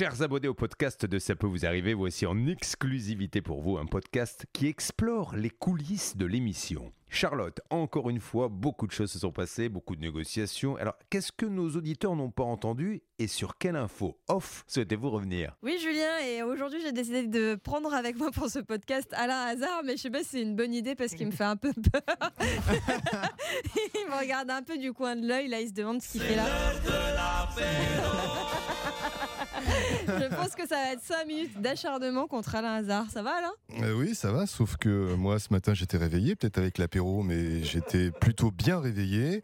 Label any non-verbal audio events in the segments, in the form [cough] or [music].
Chers abonnés au podcast de Ça peut vous arriver, voici en exclusivité pour vous un podcast qui explore les coulisses de l'émission. Charlotte, encore une fois, beaucoup de choses se sont passées, beaucoup de négociations. Alors, qu'est-ce que nos auditeurs n'ont pas entendu et sur quelle info off souhaitez-vous revenir? Oui, Julien, et aujourd'hui, j'ai décidé de prendre avec moi pour ce podcast Alain Hazard, mais je sais pas si c'est une bonne idée parce qu'il me fait un peu peur. [laughs] il me regarde un peu du coin de l'œil, là, il se demande ce qu'il fait là. Je pense que ça va être 5 minutes d'acharnement contre Alain Hazard. Ça va, Alain? Euh, oui, ça va, sauf que moi ce matin j'étais réveillé, peut-être avec l'apéro, mais j'étais plutôt bien réveillé.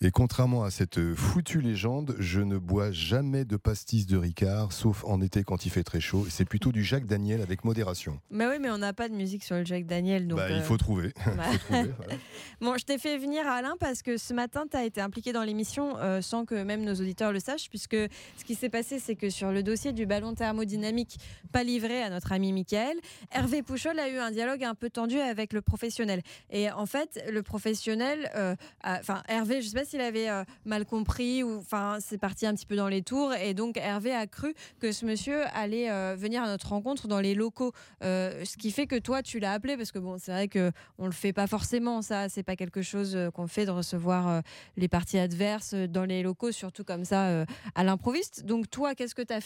Et contrairement à cette foutue légende, je ne bois jamais de pastis de Ricard, sauf en été quand il fait très chaud. C'est plutôt du Jacques Daniel avec modération. Mais oui, mais on n'a pas de musique sur le Jack Daniel. Donc, Bah, il euh, faut trouver. [laughs] bah. Faut trouver, voilà. [laughs] Bon, je t'ai fait venir Alain parce que ce matin, tu as été impliqué dans l'émission euh, sans que même nos auditeurs le sachent, puisque ce qui s'est passé, c'est que sur le dossier du ballon thermodynamique pas livré à notre ami Michael, Hervé Pouchol a eu un dialogue un peu tendu avec le professionnel. Et en fait, le professionnel, euh, enfin Hervé, je sais pas s'il avait euh, mal compris ou enfin c'est parti un petit peu dans les tours. Et donc Hervé a cru que ce monsieur allait euh, venir à notre rencontre dans les locaux, ce qui fait que toi tu l'as appelé parce que bon c'est vrai que on le fait pas forcément ça. C'est pas quelque chose qu'on fait de recevoir les parties adverses dans les locaux surtout comme ça à l'improviste. Donc toi qu'est-ce que tu as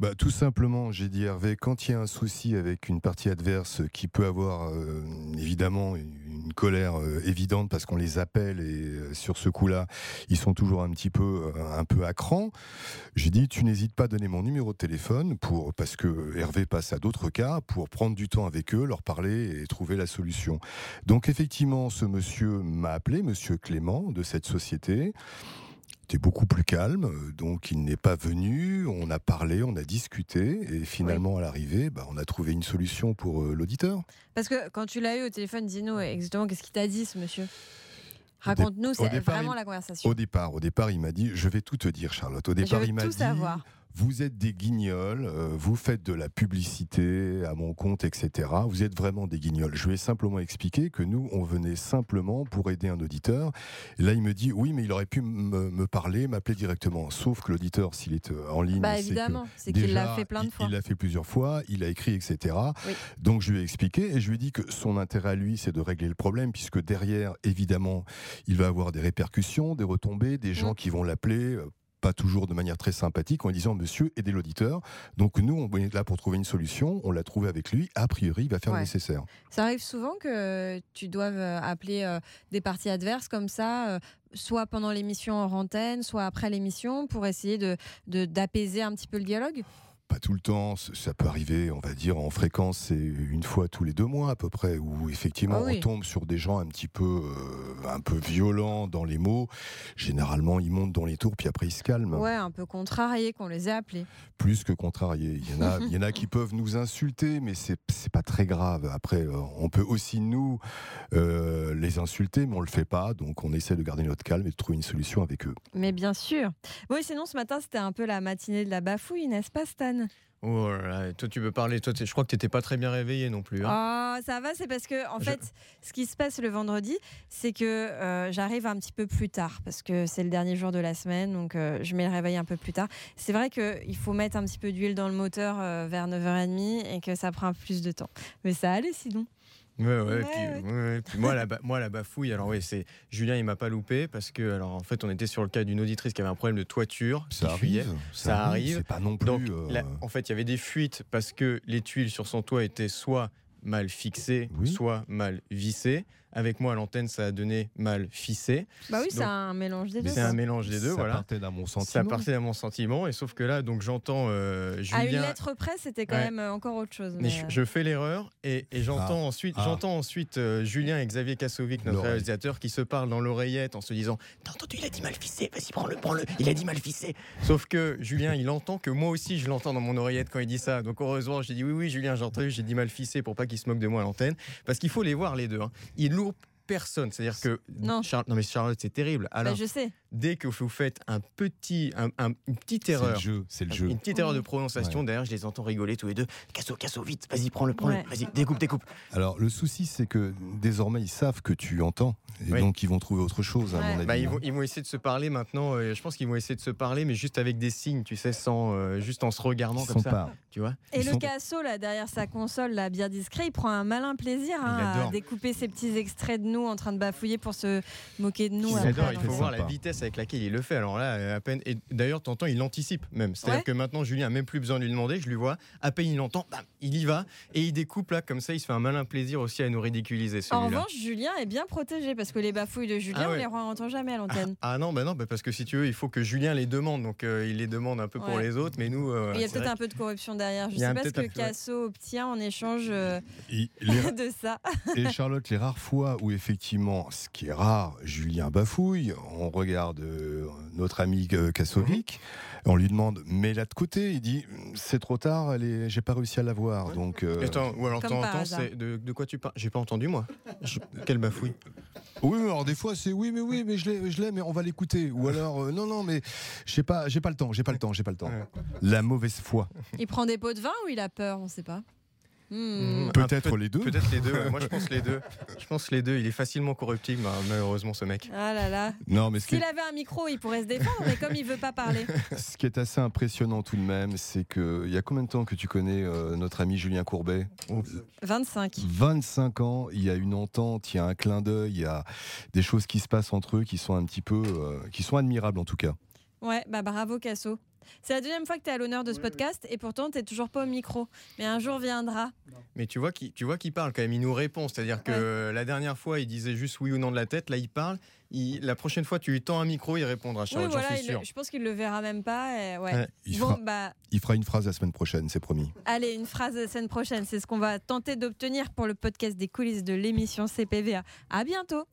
Bah, tout simplement, j'ai dit Hervé, quand il y a un souci avec une partie adverse qui peut avoir euh, évidemment une colère euh, évidente parce qu'on les appelle et euh, sur ce coup-là, ils sont toujours un petit peu un peu à cran. J'ai dit tu n'hésites pas à donner mon numéro de téléphone pour parce que Hervé passe à d'autres cas pour prendre du temps avec eux, leur parler et trouver la solution. Donc effectivement, ce monsieur m'a appelé, monsieur Clément de cette société était beaucoup plus calme, euh, donc il n'est pas venu, on a parlé, on a discuté, et finalement à l'arrivée, bah, on a trouvé une solution pour euh, l'auditeur. parce que quand tu l'as eu au téléphone dis-nous exactement qu'est-ce qu'il t'a dit ce monsieur? Raconte-nous c'est vraiment il- la conversation Au départ, au départ, il m'a dit, je vais tout te dire, Charlotte. Au Je départ, veux il m'a tout dit, savoir. Vous êtes des guignols, euh, vous faites de la publicité à mon compte, etc. Vous êtes vraiment des guignols. Je lui ai simplement expliqué que nous, on venait simplement pour aider un auditeur. Et là, il me dit, oui, mais il aurait pu me parler, m'appeler directement. Sauf que l'auditeur, s'il est euh, en ligne, bah évidemment c'est qu'il l'a fait plein de il- fois Il l'a fait plusieurs fois, il a écrit, etc. Oui. Donc je lui ai expliqué et je lui ai dit que son intérêt à lui, c'est de régler le problème, puisque derrière, évidemment, il va avoir des répercussions, des retombées, des gens Mm. qui vont l'appeler. Pas toujours de manière très sympathique, en lui disant Monsieur, aidez l'auditeur. Donc nous, on est là pour trouver une solution. On l'a trouvé avec lui. A priori, il va faire Ouais. le nécessaire. Ça arrive souvent que tu doives euh, appeler euh, des parties adverses comme ça, euh, soit pendant l'émission en antenne, soit après l'émission, pour essayer de- d'apaiser un petit peu le dialogue. Pas tout le temps, ça peut arriver, on va dire, en fréquence, c'est une fois tous les deux mois à peu près, où effectivement Ah oui. on tombe sur des gens un petit peu, euh, un peu violents dans les mots. Généralement, ils montent dans les tours, puis après ils se calment. Ouais, un peu contrarié qu'on les ait appelés. Plus que contrariés. Il y en a, [laughs] il y en a qui peuvent nous insulter, mais c'est pas très grave. Après, euh, on peut aussi nous euh, les insulter, mais on le fait pas, donc on essaie de garder notre calme et de trouver une solution avec eux. Mais bien sûr. Bon, et sinon, ce matin, c'était un peu la matinée de la bafouille, n'est-ce pas, Stan? Oh là là, toi tu peux parler, toi je crois que t'étais pas très bien réveillé non plus. hein. Ah, ça va, c'est parce que, en Je- fait, ce qui se passe le vendredi, c'est que euh, j'arrive un petit peu plus tard, parce que c'est le dernier jour de la semaine, donc euh, je mets le réveil un peu plus tard. C'est vrai qu'il faut mettre un petit peu d'huile dans le moteur euh, vers 9h30 et que ça prend plus de temps. Mais ça allait sinon. Ouais, ouais, Ouais, puis, ouais. ouais, ouais, puis moi, la, ba- moi, la bafouille, alors oui, c'est Julien, il m'a pas loupé parce que, alors en fait, on était sur le cas d'une auditrice qui avait un problème de toiture, Ça arrive, Ça arrive. C'est pas non plus. Donc, euh, là, en fait, il y avait des fuites parce que les tuiles sur son toit étaient soit mal fixées, Oui. soit mal vissées. Avec moi, à l'antenne, ça a donné mal fissé. Bah oui, c'est un mélange des deux. C'est un mélange des deux, ça voilà. partait d'un bon Ça sentiment. partait à mon sentiment, et sauf que là, donc j'entends euh, À une Julien. lettre près, c'était quand Ouais. même euh, encore autre chose. Mais mais, je, euh, je fais l'erreur et, et j'entends Ah. ensuite, Ah. j'entends ensuite euh, Julien et Xavier Kassovic, notre réalisateur, qui se parlent dans l'oreillette en se disant T'as entendu, il a dit mal fissé, vas-y, prends-le, prends-le, il a dit mal fissé. Sauf que Julien, il entend que moi aussi, je l'entends dans mon oreillette quand il dit ça. Donc heureusement, j'ai dit Oui, oui, Julien, j'ai entendu, j'ai dit mal fissé pour pas qu'il se moque de moi à l'antenne. Parce qu'il faut les voir, les deux. hein. Ils personne. C'est-à-dire que. Non. Char- non, mais Charlotte, c'est terrible. bah, Alors, je sais. Dès que vous faites un petit, un- un- une petite C'est le erreur, jeu, c'est le jeu. une petite erreur de prononciation, Ouais. derrière, je les entends rigoler tous les deux. Casso, casso, vite, vas-y, prends-le, prends-le, Ouais. vas-y, découpe, découpe. Alors le souci, c'est que désormais ils savent que tu entends, et Oui. donc ils vont trouver autre chose à Ouais. mon avis. Bah, ils, hein. vont, ils vont essayer de se parler maintenant. euh, je pense qu'ils vont essayer de se parler, mais juste avec des signes, tu sais, sans, euh, juste en se regardant Ils comme sont ça. pas. Tu vois Et Ils le sont- Casso, là, derrière sa console, là, bien discret, il prend un malin plaisir hein, à découper ces petits extraits de nous en train de bafouiller pour se moquer de nous. Il après, adore, il faut voir la sympa. Vitesse avec laquelle il le fait. Alors là, euh, à peine. Et d'ailleurs, t'entends, il anticipe même. C'est-à-dire Ouais. que maintenant, Julien a même plus besoin de lui demander. Je lui vois. À peine il entend, bam, il y va et il découpe là comme ça. Il se fait un malin plaisir aussi à nous ridiculiser En revanche, Julien est bien protégé parce que les bafouilles de Julien, Ah on ouais. les entend jamais à l'antenne. Ah non, bah non, bah parce que si tu veux, il faut que Julien les demande. Donc euh, il les demande un peu pour Ouais. les autres, mais nous. euh, il y a peut-être un peu de corruption derrière. Je sais pas ce que. Casso obtient en échange euh, Et les- [laughs] de ça. Et Charlotte, les rares fois où effectivement, ce qui est rare, Julien bafouille, on regarde euh, notre ami euh, Kassovic, on lui demande mais là de côté, il dit c'est trop tard, est- j'ai pas réussi à la voir. Ouais. Donc euh. Attends, ou alors Comme t'entends, de, de quoi tu parles? J'ai pas entendu moi. Je- Quelle bafouille. oui, alors des fois c'est oui mais oui mais je l'ai, je l'ai mais on va l'écouter. Ou alors euh, non non mais j'ai pas j'ai pas le temps, j'ai pas le temps, j'ai pas le temps. La mauvaise foi. Il prend des pots de vin ou il a peur? On sait pas. Hmm. Mhm. Peut-être peut- les deux. Peut-être les deux. ouais. Moi, je pense les deux. [laughs] Je pense les deux. Il est facilement corruptible, bah, malheureusement, ce mec. Ah là là. Non mais S'il avait un micro, il pourrait se défendre, mais comme il veut pas parler. [laughs] ce qui est assez impressionnant tout de même, c'est que il y a combien de temps que tu connais euh, notre ami Julien Courbet? 25. 25 ans, il y a une entente, il y a un clin d'œil, il y a des choses qui se passent entre eux qui sont un petit peu, euh, qui sont admirables en tout cas. Ouais, bah bravo Casso. C'est la deuxième fois que tu es à l'honneur de ce podcast et pourtant tu toujours pas au micro. Mais un jour viendra. Mais tu vois qu'il tu vois qu'il parle quand même. Il nous répond. C'est-à-dire que la dernière fois, il disait juste oui ou non de la tête. Là, il parle. Il- la prochaine fois, tu lui tends un micro, il répondra. Oui, voilà, il- je pense qu'il le verra même pas. et ouais. Ouais. Il, Bon, fera, bah, il fera une phrase la semaine prochaine, c'est promis. allez, une phrase la semaine prochaine. C'est ce qu'on va tenter d'obtenir pour le podcast des coulisses de l'émission CPVA. À bientôt.